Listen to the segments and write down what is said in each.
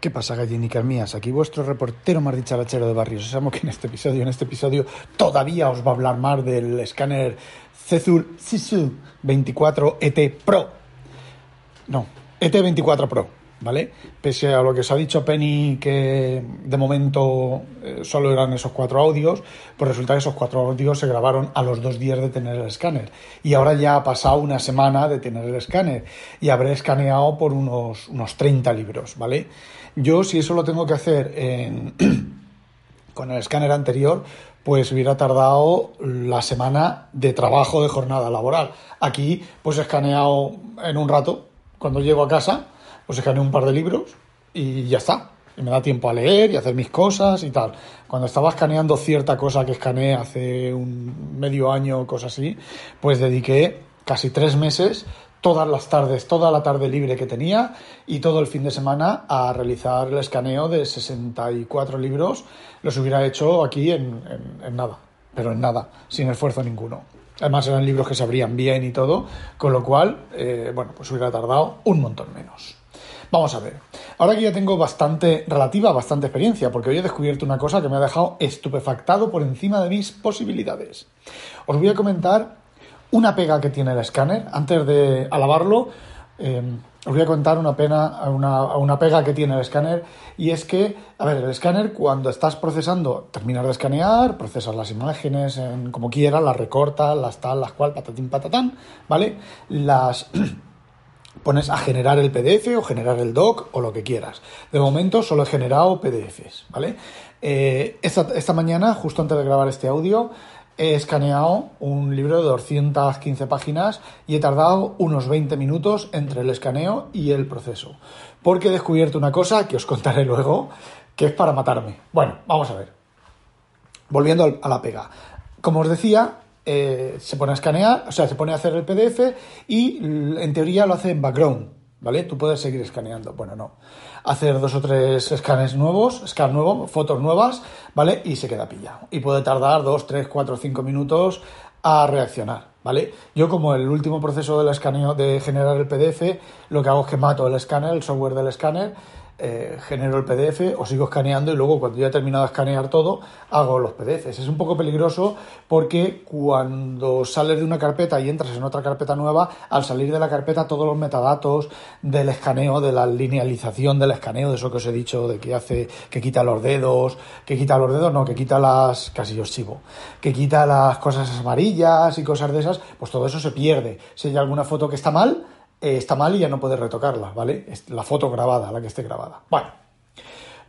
¿Qué pasa, gallinicas mías? Aquí vuestro reportero más dicharachero de Barrios Sésamo, que en este episodio, en este episodio, todavía os va a hablar más del escáner Cezur Sisu 24 ET Pro. No, ET24 Pro, ¿vale? Pese a lo que os ha dicho Penny, que de momento eh, solo eran esos cuatro audios, pues resulta que esos cuatro audios se grabaron a los dos días de tener el escáner. Y ahora ya ha pasado una semana de tener el escáner y habré escaneado por unos, unos 30 libros, ¿vale? Yo, si eso lo tengo que hacer con el escáner anterior, pues hubiera tardado la semana de trabajo de jornada laboral. Aquí, pues he escaneado en un rato, cuando llego a casa, pues escaneo un par de libros y ya está. Y me da tiempo a leer y hacer mis cosas y tal. Cuando estaba escaneando cierta cosa que escaneé hace un medio año, cosas así, pues dediqué casi tres meses todas las tardes, toda la tarde libre que tenía y todo el fin de semana a realizar el escaneo de 64 libros. Los hubiera hecho aquí en, nada, pero en nada, sin esfuerzo ninguno. Además eran libros que se abrían bien y todo, con lo cual, eh, bueno, pues hubiera tardado un montón menos. Vamos a ver. Ahora que ya tengo bastante, relativa, bastante experiencia, porque hoy he descubierto una cosa que me ha dejado estupefactado por encima de mis posibilidades. Os voy a comentar una pega que tiene el escáner. Antes de alabarlo, eh, os voy a contar una, pena, una, una, pega que tiene el escáner y es que, a ver, el escáner cuando estás procesando, terminas de escanear, procesas las imágenes en, como quieras, las recortas, las tal, las cual, patatín, patatán, ¿vale? Las pones a generar el PDF o generar el doc o lo que quieras. De momento solo he generado PDFs, ¿vale? Eh, esta, esta mañana, justo antes de grabar este audio, he escaneado un libro de 215 páginas y he tardado unos 20 minutos entre el escaneo y el proceso. Porque he descubierto una cosa que os contaré luego, que es para matarme. Bueno, vamos a ver. Volviendo a la pega. Como os decía, eh, se pone a escanear, o sea, se pone a hacer el PDF y en teoría lo hace en background. ¿vale? Tú puedes seguir escaneando. Bueno, no. Hacer dos o tres escanes nuevos, scan nuevo, fotos nuevas, ¿vale? Y se queda pillado. Y puede tardar dos, tres, cuatro, cinco minutos a reaccionar, ¿vale? Yo como el último proceso del escaneo de generar el PDF, lo que hago es que mato el escáner, el software del escáner, eh, genero el PDF o sigo escaneando y luego cuando ya he terminado de escanear todo hago los PDFs. Es un poco peligroso porque cuando sales de una carpeta y entras en otra carpeta nueva, al salir de la carpeta todos los metadatos del escaneo, de la linealización del escaneo, de eso que os he dicho, de que hace, que quita los dedos, que quita los dedos, no, que quita las, casi yo chivo, que quita las cosas amarillas y cosas de esas, pues todo eso se pierde. Si hay alguna foto que está mal, eh, está mal y ya no puedes retocarla, ¿vale? La foto grabada, la que esté grabada. Bueno,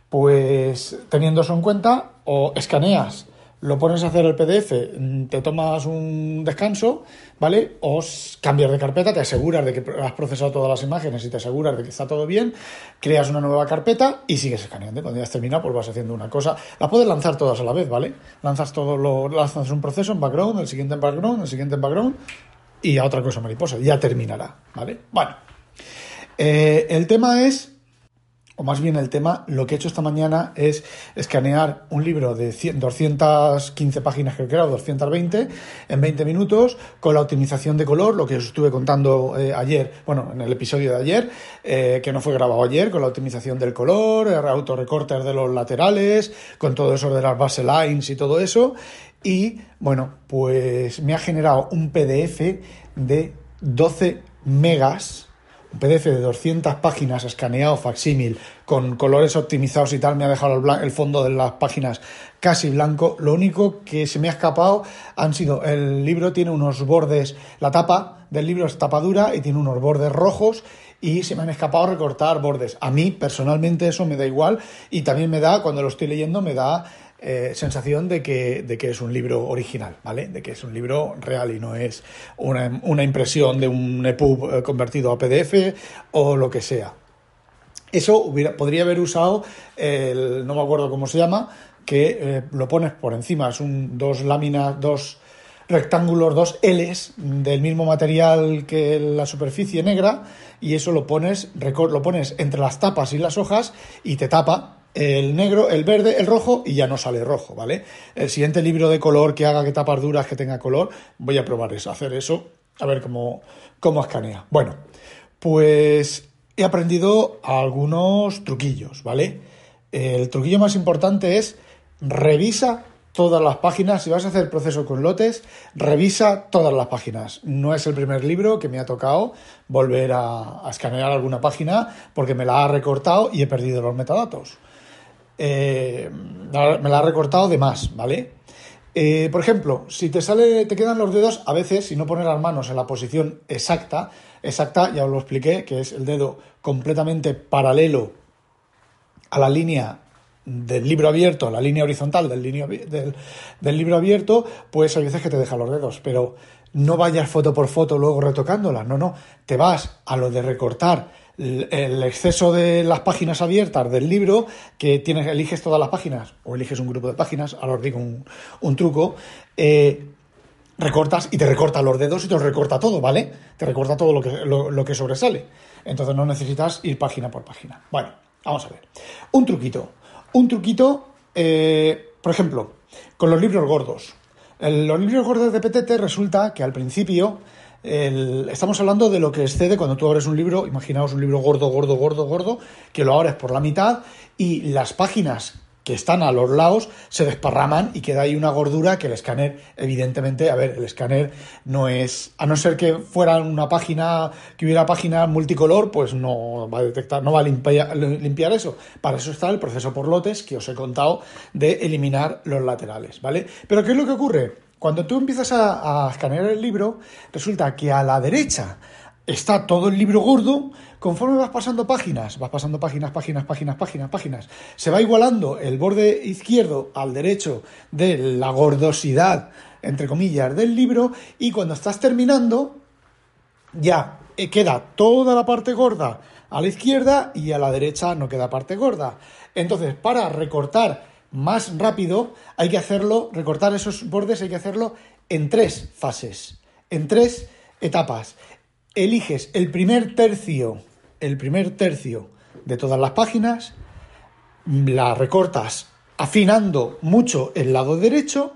pues teniendo eso en cuenta, o escaneas, lo pones a hacer el PDF, mm, te tomas un descanso, ¿vale? O cambias de carpeta, te aseguras de que has procesado todas las imágenes y te aseguras de que está todo bien, creas una nueva carpeta y sigues escaneando. Cuando ya has terminado, pues vas haciendo una cosa. La puedes lanzar todas a la vez, ¿vale? Lanzas todo lo, lanzas un proceso en background, el siguiente en background, el siguiente en background y a otra cosa mariposa. Ya terminará, ¿vale? Bueno, eh, el tema es, o más bien el tema, lo que he hecho esta mañana es escanear un libro de 215 páginas, creo que era, o 220, en 20 minutos, con la optimización de color, lo que os estuve contando eh, ayer, bueno, en el episodio de ayer, eh, que no fue grabado ayer, con la optimización del color, el autorrecortes de los laterales, con todo eso de las base lines y todo eso, y bueno, pues me ha generado un PDF de 12 megas, un PDF de 200 páginas escaneado facsímil con colores optimizados y tal, me ha dejado el, fondo de las páginas casi blanco. Lo único que se me ha escapado han sido, el libro tiene unos bordes, la tapa del libro es tapa dura y tiene unos bordes rojos y se me han escapado recortar bordes. A mí personalmente eso me da igual y también me da, cuando lo estoy leyendo, me da eh, sensación de que, de que es un libro original, ¿vale? De que es un libro real y no es una, una impresión de un EPUB eh, convertido a PDF o lo que sea. Eso hubiera, podría haber usado, el, no me acuerdo cómo se llama, que eh, lo pones por encima, es un, dos láminas, dos rectángulos, dos Ls del mismo material que la superficie negra y eso lo pones, lo pones entre las tapas y las hojas y te tapa el negro, el verde, el rojo y ya no sale rojo, ¿vale? El siguiente libro de color que haga que tapas duras que tenga color, voy a probar eso, hacer eso, a ver cómo, cómo escanea. Bueno, pues he aprendido algunos truquillos, ¿vale? El truquillo más importante es revisa todas las páginas. Si vas a hacer proceso con lotes, revisa todas las páginas. No es el primer libro que me ha tocado volver a, escanear alguna página porque me la ha recortado y he perdido los metadatos. Eh, me la ha recortado de más, ¿vale? Eh, por ejemplo, si te sale, te quedan los dedos, a veces, si no pones las manos en la posición exacta, exacta, ya os lo expliqué, que es el dedo completamente paralelo a la línea del libro abierto, la línea horizontal del, libro abierto, pues hay veces que te deja los dedos, pero no vayas foto por foto luego retocándola, no, no, te vas a lo de recortar el exceso de las páginas abiertas del libro, que tienes, eliges todas las páginas o eliges un grupo de páginas, ahora os digo un, truco, eh, recortas y te recorta los dedos y te recorta todo, ¿vale? Te recorta todo lo que, lo que sobresale. Entonces no necesitas ir página por página. Bueno, vamos a ver. Un truquito. Un truquito, eh, por ejemplo, con los libros gordos. los libros gordos de PTT resulta que al principio estamos hablando de lo que excede cuando tú abres un libro, imaginaos un libro gordo, gordo, gordo, gordo, que lo abres por la mitad y las páginas que están a los lados se desparraman y queda ahí una gordura que el escáner, evidentemente, a ver, el escáner no es, a no ser que fuera una página, que hubiera página multicolor, pues no va a detectar, no va a limpiar, eso. Para eso está el proceso por lotes que os he contado de eliminar los laterales, ¿vale? Pero ¿qué es lo que ocurre? Cuando tú empiezas a, a escanear el libro, resulta que a la derecha está todo el libro gordo, conforme vas pasando páginas, vas pasando páginas, páginas, páginas, páginas, páginas, se va igualando el borde izquierdo al derecho de la gordosidad, entre comillas, del libro, y cuando estás terminando, ya eh, queda toda la parte gorda a la izquierda y a la derecha no queda parte gorda. Entonces, para recortar más rápido, hay que hacerlo, recortar esos bordes hay que hacerlo en tres fases, en tres etapas eliges el primer tercio, el primer tercio de todas las páginas, la recortas afinando mucho el lado derecho,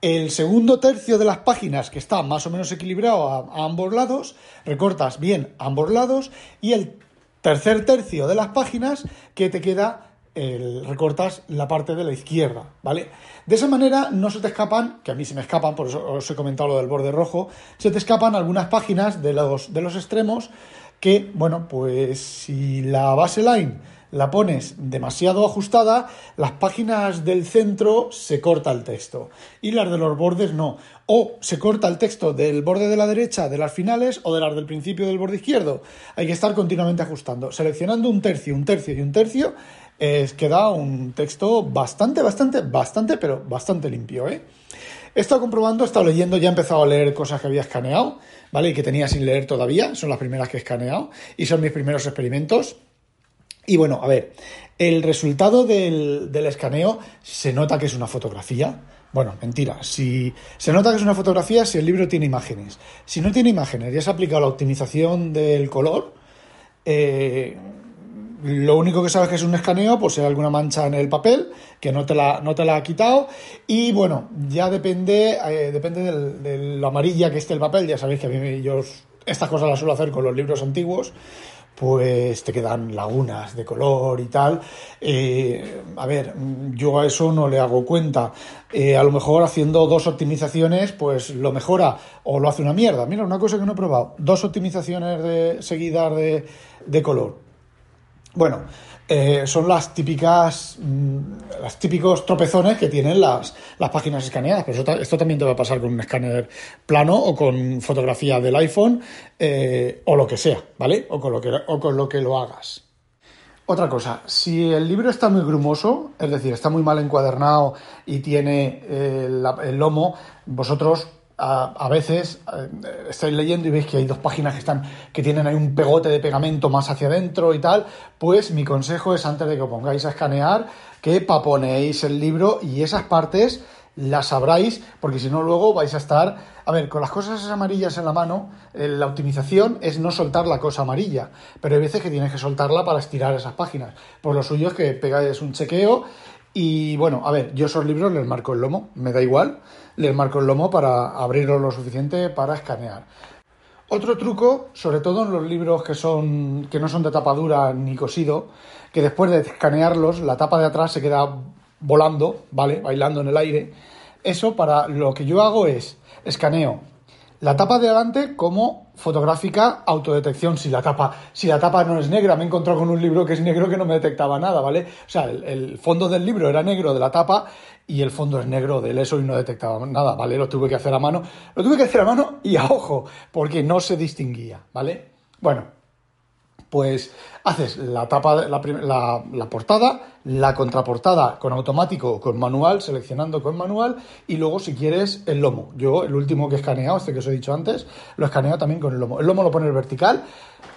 el segundo tercio de las páginas que está más o menos equilibrado a, ambos lados, recortas bien ambos lados y el tercer tercio de las páginas que te queda recortas la parte de la izquierda, ¿vale? De esa manera no se te escapan, que a mí se me escapan, por eso os he comentado lo del borde rojo, se te escapan algunas páginas de los, de los extremos que, bueno, pues si la base line la pones demasiado ajustada, las páginas del centro se corta el texto y las de los bordes no. O se corta el texto del borde de la derecha de las finales o de las del principio del borde izquierdo. Hay que estar continuamente ajustando, seleccionando un tercio, un tercio y un tercio es, queda un texto bastante, bastante, bastante, pero bastante limpio, ¿eh? He estado comprobando, he estado leyendo, ya he empezado a leer cosas que había escaneado, ¿vale? Y que tenía sin leer todavía, son las primeras que he escaneado y son mis primeros experimentos. Y bueno, a ver, el resultado del, del escaneo se nota que es una fotografía. Bueno, mentira. Si se nota que es una fotografía si el libro tiene imágenes. Si no tiene imágenes y has aplicado la optimización del color, eh, lo único que sabes que es un escaneo, pues hay alguna mancha en el papel que no te la, no te la ha quitado. Y bueno, ya depende, eh, depende de lo amarilla que esté el papel. Ya sabéis que a mí yo estas cosas las suelo hacer con los libros antiguos. Pues te quedan lagunas de color y tal. Eh, a ver, yo a eso no le hago cuenta. Eh, a lo mejor haciendo dos optimizaciones, pues lo mejora o lo hace una mierda. Mira, una cosa que no he probado: dos optimizaciones de, seguidas de, de color bueno, eh, son las típicas, mm, los típicos tropezones que tienen las, las páginas escaneadas. Pero esto también te va a pasar con un escáner plano o con fotografía del iPhone eh, o lo que sea, ¿vale? O con, lo que, o con lo que lo hagas. Otra cosa, si el libro está muy grumoso, es decir, está muy mal encuadernado y tiene eh, el lomo, vosotros a, veces eh, estáis leyendo y veis que hay dos páginas que están que tienen ahí un pegote de pegamento más hacia adentro y tal, pues mi consejo es antes de que os pongáis a escanear que paponéis el libro y esas partes las sabráis, porque si no luego vais a estar, a ver, con las cosas amarillas en la mano, eh, la optimización es no soltar la cosa amarilla, pero hay veces que tienes que soltarla para estirar esas páginas. Por lo suyo es que pegáis un chequeo y bueno, a ver, yo esos libros les marco el lomo, me da igual, les marco el lomo para abrirlo lo suficiente para escanear. Otro truco, sobre todo en los libros que, son, que no son de tapadura ni cosido, que después de escanearlos, la tapa de atrás se queda volando, ¿vale? Bailando en el aire. Eso para lo que yo hago es escaneo la tapa de adelante como fotográfica autodetección. Si la tapa, si la tapa no es negra, me he encontrado con un libro que es negro que no me detectaba nada, ¿vale? O sea, el, fondo del libro era negro de la tapa y el fondo es negro del eso y no detectaba nada, ¿vale? Lo tuve que hacer a mano. Lo tuve que hacer a mano y a ojo, porque no se distinguía, ¿vale? Bueno, pues haces la tapa, la, la, la, portada, la contraportada con automático con manual, seleccionando con manual, y luego si quieres el lomo. Yo, el último que he escaneado, este que os he dicho antes, lo he escaneado también con el lomo. El lomo lo pones vertical,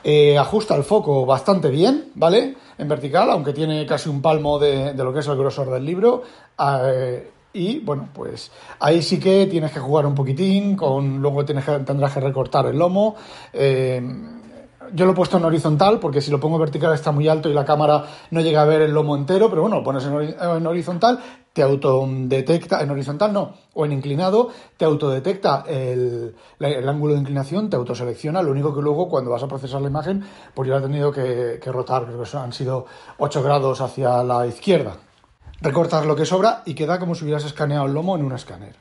eh, ajusta el foco bastante bien, ¿vale? En vertical, aunque tiene casi un palmo de, lo que es el grosor del libro. Eh, y bueno, pues ahí sí que tienes que jugar un poquitín, con, luego tienes que, tendrás que recortar el lomo. Eh, yo lo he puesto en horizontal porque si lo pongo vertical está muy alto y la cámara no llega a ver el lomo entero, pero bueno, lo pones en, horizontal, te autodetecta, en horizontal no, o en inclinado, te autodetecta el, el, ángulo de inclinación, te autoselecciona, lo único que luego cuando vas a procesar la imagen, pues yo la he tenido que, que rotar, creo que han sido 8 grados hacia la izquierda. Recortas lo que sobra y queda como si hubieras escaneado el lomo en un escáner.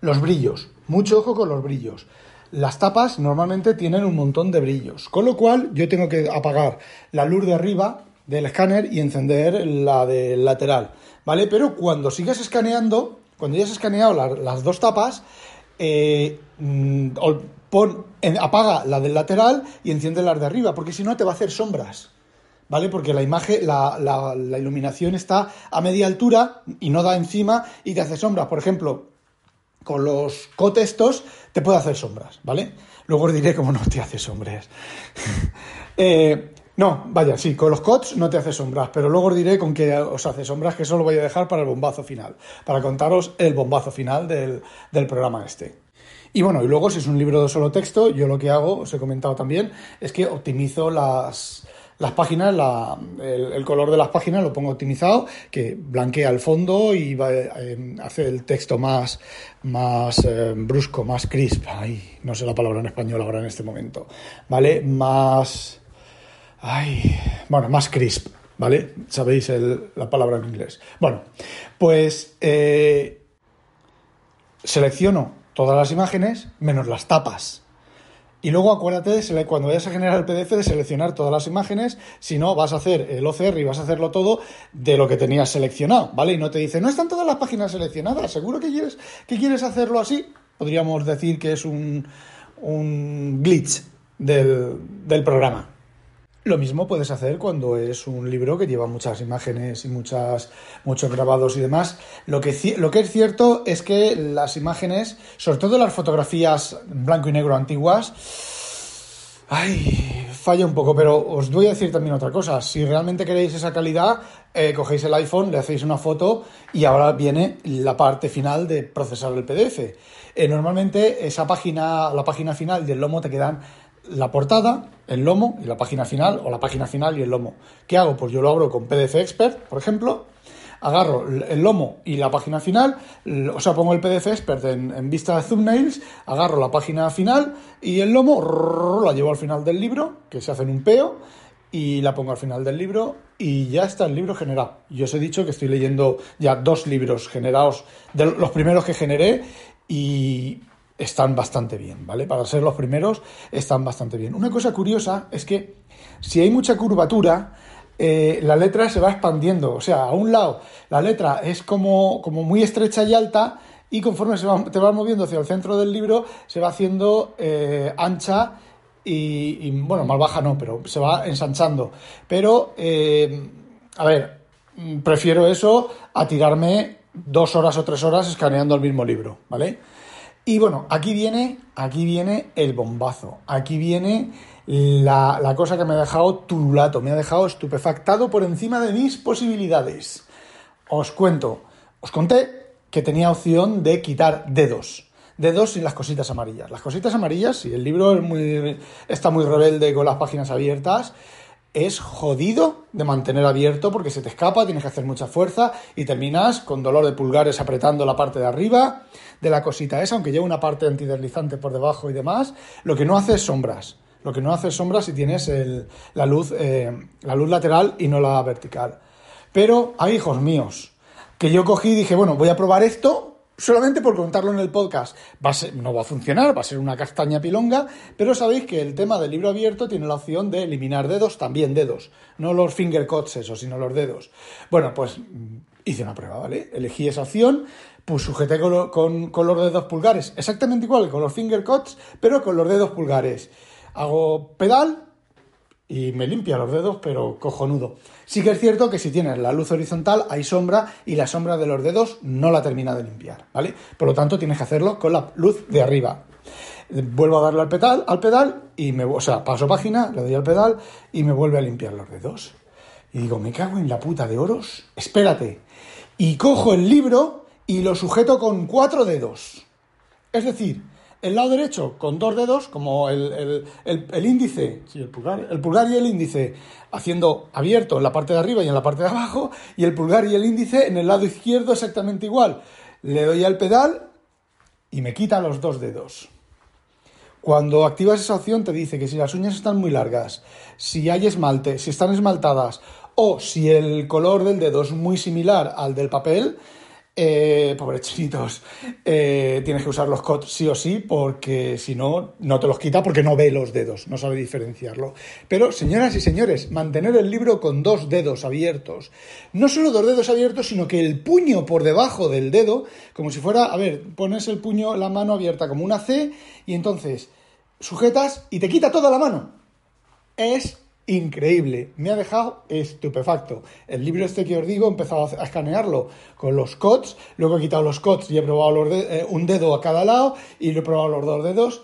Los brillos, mucho ojo con los brillos. Las tapas normalmente tienen un montón de brillos, con lo cual yo tengo que apagar la luz de arriba del escáner y encender la del lateral, ¿vale? Pero cuando sigas escaneando, cuando ya has escaneado las dos tapas, eh, mm, apaga la del lateral y enciende las de arriba, porque si no te va a hacer sombras. ¿Vale? Porque la imagen, la, la iluminación está a media altura y no da encima y te hace sombras. Por ejemplo, con los cotestos te puede hacer sombras, ¿vale? Luego os diré cómo no te hace sombras. Eh, no, vaya, sí, con los cots no te hace sombras, pero luego os diré con qué os hace sombras, que eso lo voy a dejar para el bombazo final, para contaros el bombazo final del, del programa este. Y bueno, y luego si es un libro de solo texto, yo lo que hago, os he comentado también, es que optimizo las, las páginas, el, color de las páginas lo pongo optimizado, que blanquea el fondo y va, eh, hace el texto más, más eh, brusco, más crisp. Ay, no sé la palabra en español ahora en este momento. ¿Vale? Más. Ay, bueno, más crisp. ¿Vale? Sabéis la palabra en inglés. Bueno, pues eh, selecciono todas las imágenes menos las tapas. Y luego acuérdate cuando vayas a generar el PDF de seleccionar todas las imágenes, si no vas a hacer el OCR y vas a hacerlo todo de lo que tenías seleccionado, ¿vale? Y no te dice, no están todas las páginas seleccionadas, ¿seguro que quieres, que quieres hacerlo así? Podríamos decir que es un, un glitch del, del programa. Lo mismo puedes hacer cuando es un libro que lleva muchas imágenes y muchas, muchos grabados y demás. Lo que, lo que es cierto es que las imágenes, sobre todo las fotografías blanco y negro antiguas, ay, falla un poco, pero os voy a decir también otra cosa. Si realmente queréis esa calidad, eh, cogéis el iPhone, le hacéis una foto y ahora viene la parte final de procesar el PDF. Eh, normalmente esa página, la página final del lomo te quedan la portada, el lomo y la página final, o la página final y el lomo. ¿Qué hago? Pues yo lo abro con PDF Expert, por ejemplo, agarro el lomo y la página final, o sea, pongo el PDF Expert en, vista de thumbnails, agarro la página final y el lomo la llevo al final del libro, que se hace en un peo, y la pongo al final del libro y ya está el libro generado. Yo os he dicho que estoy leyendo ya dos libros generados, de los primeros que generé, y están bastante bien, ¿vale? Para ser los primeros están bastante bien. Una cosa curiosa es que si hay mucha curvatura, eh, la letra se va expandiendo. O sea, a un lado la letra es como, como muy estrecha y alta y conforme se va, te vas moviendo hacia el centro del libro se va haciendo eh, ancha y, bueno, más baja no, pero se va ensanchando. Pero, eh, a ver, prefiero eso a tirarme dos horas o tres horas escaneando el mismo libro, ¿vale? Y bueno, aquí viene, aquí viene el bombazo. Aquí viene la, cosa que me ha dejado turulato, me ha dejado estupefactado por encima de mis posibilidades. Os cuento, os conté que tenía opción de quitar dedos. Dedos sin las cositas amarillas. Las cositas amarillas, si el libro está muy rebelde con las páginas abiertas, es jodido de mantener abierto porque se te escapa, tienes que hacer mucha fuerza y terminas con dolor de pulgares apretando la parte de arriba de la cosita esa, aunque lleva una parte antideslizante por debajo y demás, lo que no hace es sombras. Lo que no hace es sombras si tienes la, luz, eh, la luz lateral y no la vertical. Pero hay hijos míos que yo cogí y dije, bueno, voy a probar esto solamente por contarlo en el podcast, no va a funcionar, va a ser una castaña pilonga, pero sabéis que el tema del libro abierto tiene la opción de eliminar dedos, también dedos, no los finger cuts eso, sino los dedos. Bueno, pues mm, hice una prueba, ¿vale? Elegí esa opción, pues sujeté con, con los dedos pulgares, exactamente igual con los finger cuts, pero con los dedos pulgares. Hago pedal, y me limpia los dedos, pero cojonudo. Sí que es cierto que si tienes la luz horizontal hay sombra y la sombra de los dedos no la termina de limpiar, ¿vale? Por lo tanto tienes que hacerlo con la luz de arriba. Vuelvo a darle al pedal, al pedal y me, o sea, paso página, le doy al pedal y me vuelve a limpiar los dedos. Y digo, me cago en la puta de oros, espérate. Y cojo el libro y lo sujeto con cuatro dedos. Es decir, el lado derecho con dos dedos, como el, índice, el pulgar, el pulgar y el índice haciendo abierto en la parte de arriba y en la parte de abajo, y el pulgar y el índice en el lado izquierdo exactamente igual. Le doy al pedal y me quita los dos dedos. Cuando activas esa opción te dice que si las uñas están muy largas, si hay esmalte, si están esmaltadas o si el color del dedo es muy similar al del papel, eh, pobres chinitos, eh, tienes que usar los cots sí o sí, porque si no, no te los quita porque no ve los dedos, no sabe diferenciarlo. Pero, señoras y señores, mantener el libro con dos dedos abiertos. No solo dos dedos abiertos, sino que el puño por debajo del dedo, como si fuera, a ver, pones el puño, la mano abierta como una C, y entonces sujetas y te quita toda la mano. Es increíble, me ha dejado estupefacto. El libro este que os digo he empezado a escanearlo con los cots, luego he quitado los cots y he probado eh, un dedo a cada lado y lo he probado los dos dedos.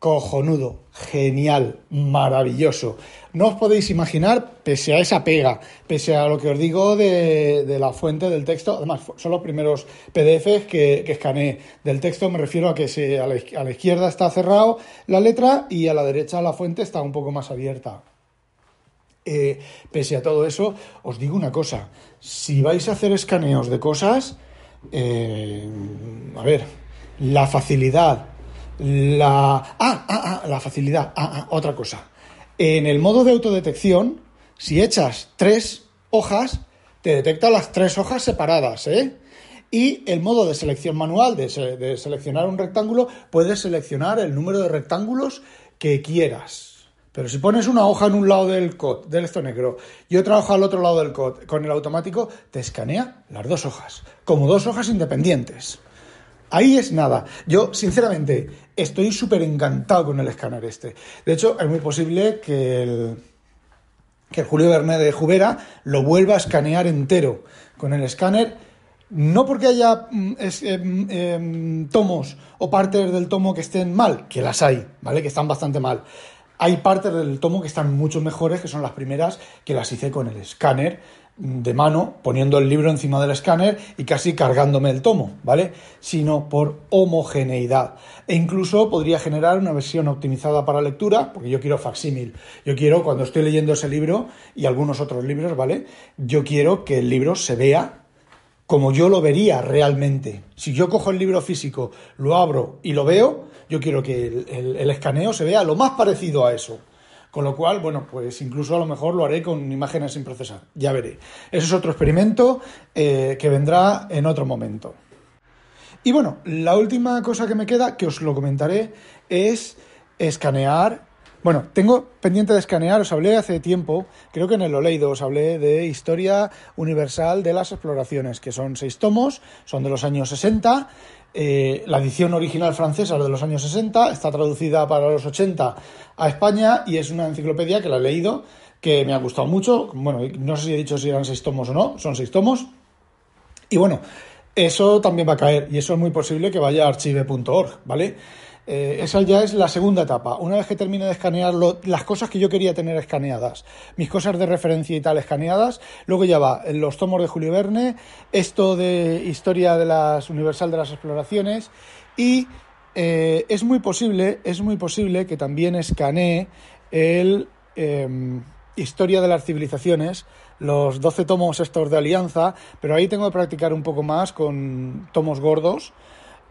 Cojonudo, genial, maravilloso. No os podéis imaginar, pese a esa pega, pese a lo que os digo de, la fuente del texto, además son los primeros PDFs que, escaneé del texto, me refiero a que se, a la izquierda está cerrado la letra y a la derecha la fuente está un poco más abierta eh, pese a todo eso, os digo una cosa, si vais a hacer escaneos de cosas, eh, a ver, la facilidad, la... Ah, ah, ah, la facilidad, ah, ah, otra cosa. En el modo de autodetección, si echas tres hojas, te detecta las tres hojas separadas, ¿eh? Y el modo de selección manual, de, de seleccionar un rectángulo, puedes seleccionar el número de rectángulos que quieras. Pero si pones una hoja en un lado del COD, del esto negro, y otra hoja al otro lado del COD, con el automático, te escanea las dos hojas, como dos hojas independientes. Ahí es nada. Yo, sinceramente, estoy súper encantado con el escáner este. De hecho, es muy posible que el, que Julio Bernet de Jubera lo vuelva a escanear entero con el escáner. No porque haya mm, em, em, tomos o partes del tomo que estén mal, que las hay, ¿vale? Que están bastante mal hay partes del tomo que están mucho mejores, que son las primeras, que las hice con el escáner de mano, poniendo el libro encima del escáner y casi cargándome el tomo, ¿vale? Sino por homogeneidad. E incluso podría generar una versión optimizada para lectura, porque yo quiero facsímil. Yo quiero, cuando estoy leyendo ese libro y algunos otros libros, ¿vale? Yo quiero que el libro se vea como yo lo vería realmente. Si yo cojo el libro físico, lo abro y lo veo, yo quiero que el, escaneo se vea lo más parecido a eso. Con lo cual, bueno, pues incluso a lo mejor lo haré con imágenes sin procesar. Ya veré. Eso es otro experimento eh, que vendrá en otro momento. Y bueno, la última cosa que me queda, que os lo comentaré, es escanear bueno, tengo pendiente de escanear, os hablé hace tiempo, creo que en el Oleido os hablé de Historia Universal de las Exploraciones, que son seis tomos, son de los años 60. Eh, la edición original francesa es de los años 60, está traducida para los 80 a España y es una enciclopedia que la he leído, que me ha gustado mucho. Bueno, no sé si he dicho si eran seis tomos o no, son seis tomos. Y bueno, eso también va a caer y eso es muy posible que vaya a archive.org, ¿vale? Eh, esa ya es la segunda etapa. Una vez que termine de escanear las cosas que yo quería tener escaneadas, mis cosas de referencia y tal escaneadas, luego ya va los tomos de Julio Verne, esto de historia de las Universal de las Exploraciones y eh, es muy posible, es muy posible que también escanee el, em, Historia de las Civilizaciones, los 12 tomos estos de Alianza, pero ahí tengo que practicar un poco más con tomos gordos.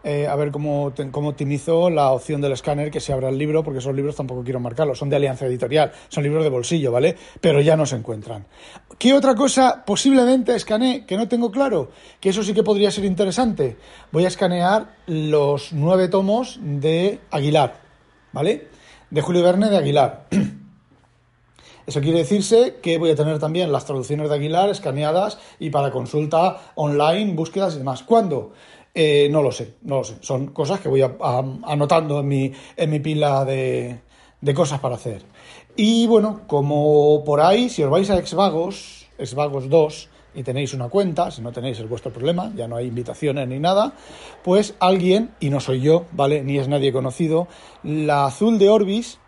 Eh, a ver cómo, cómo optimizo la opción del escáner que se abra el libro, porque esos libros tampoco quiero marcarlos, son de Alianza Editorial, son libros de bolsillo, ¿vale? Pero ya no se encuentran. ¿Qué otra cosa posiblemente escanee que no tengo claro? Que eso sí que podría ser interesante. Voy a escanear los nueve tomos de Aguilar, ¿vale? De Julio Verne de Aguilar. Eso quiere decirse que voy a tener también las traducciones de Aguilar escaneadas y para consulta online, búsquedas y demás. ¿Cuándo? Eh, no lo sé, no lo sé. Son cosas que voy a- anotando en mi, en mi pila de, de cosas para hacer. Y bueno, como por ahí, si os vais a Exvagos, Exvagos 2, y tenéis una cuenta, si no tenéis es vuestro problema, ya no hay invitaciones ni nada, pues alguien, y no soy yo, ¿vale? Ni es nadie conocido, la azul de Orbis,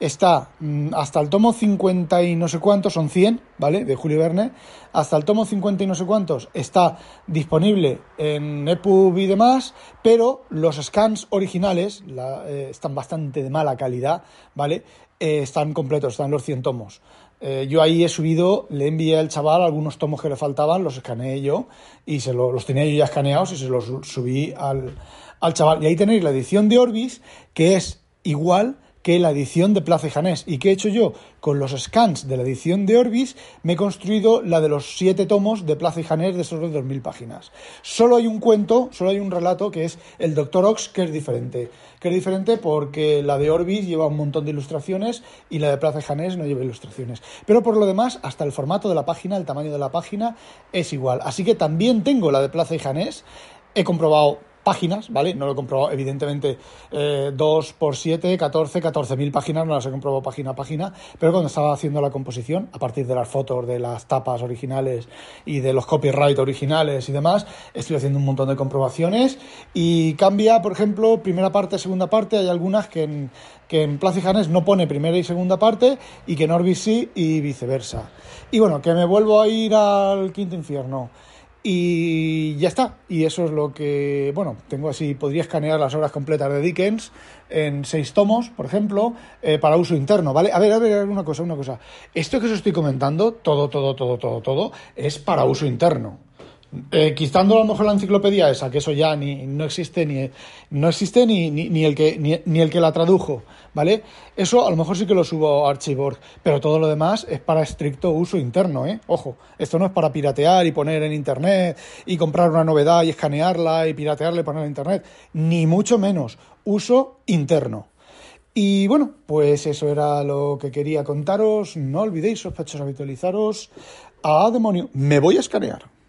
está mm, hasta el tomo 50 y no sé cuántos, son 100, ¿vale? De Julio Verne, hasta el tomo 50 y no sé cuántos está disponible en EPUB y demás, pero los scans originales eh, están bastante de mala calidad, ¿vale? Eh, están completos, están los 100 tomos. Eh, yo ahí he subido, le envié al chaval algunos tomos que le faltaban, los escaneé yo y se lo- los tenía yo ya escaneados y se los subí al, al chaval. Y ahí tenéis la edición de Orbis, que es igual que la edición de Plaza y Janés. ¿Y qué he hecho yo? Con los scans de la edición de Orbis me he construido la de los siete tomos de Plaza y Janés de esos de 2.000 páginas. Solo hay un cuento, solo hay un relato que es el Doctor Ox, que es diferente. Que es diferente porque la de Orbis lleva un montón de ilustraciones y la de Plaza y Janés no lleva ilustraciones. Pero por lo demás, hasta el formato de la página, el tamaño de la página es igual. Así que también tengo la de Plaza y Janés. He comprobado páginas, ¿vale? No lo he comprobado, evidentemente, eh, 2 por 7, 14, 14.000 páginas, no las he comprobado página a página, pero cuando estaba haciendo la composición, a partir de las fotos, de las tapas originales y de los copyright originales y demás, estoy haciendo un montón de comprobaciones y cambia, por ejemplo, primera parte, segunda parte, hay algunas que en, que en no pone primera y segunda parte y que en Orbis sí y viceversa. Y bueno, que me vuelvo a ir al quinto infierno. Y ya está. Y eso es lo que, bueno, tengo así, podría escanear las obras completas de Dickens en seis tomos, por ejemplo, eh, para uso interno, ¿vale? A ver, a ver, una cosa, una cosa. Esto que os estoy comentando, todo, todo, todo, todo, todo, es para uso interno. Eh, a lo mejor la enciclopedia esa, que eso ya ni no existe ni no existe ni, ni, el que ni, ni el que la tradujo, ¿vale? Eso a lo mejor sí que lo subo a Archivorg, pero todo lo demás es para estricto uso interno, ¿eh? Ojo, esto no es para piratear y poner en internet y comprar una novedad y escanearla y piratearla y en internet, ni mucho menos, uso interno. Y bueno, pues eso era lo que quería contaros. No olvidéis, sospechosos, habitualizaros. A demonio, me voy a escanear.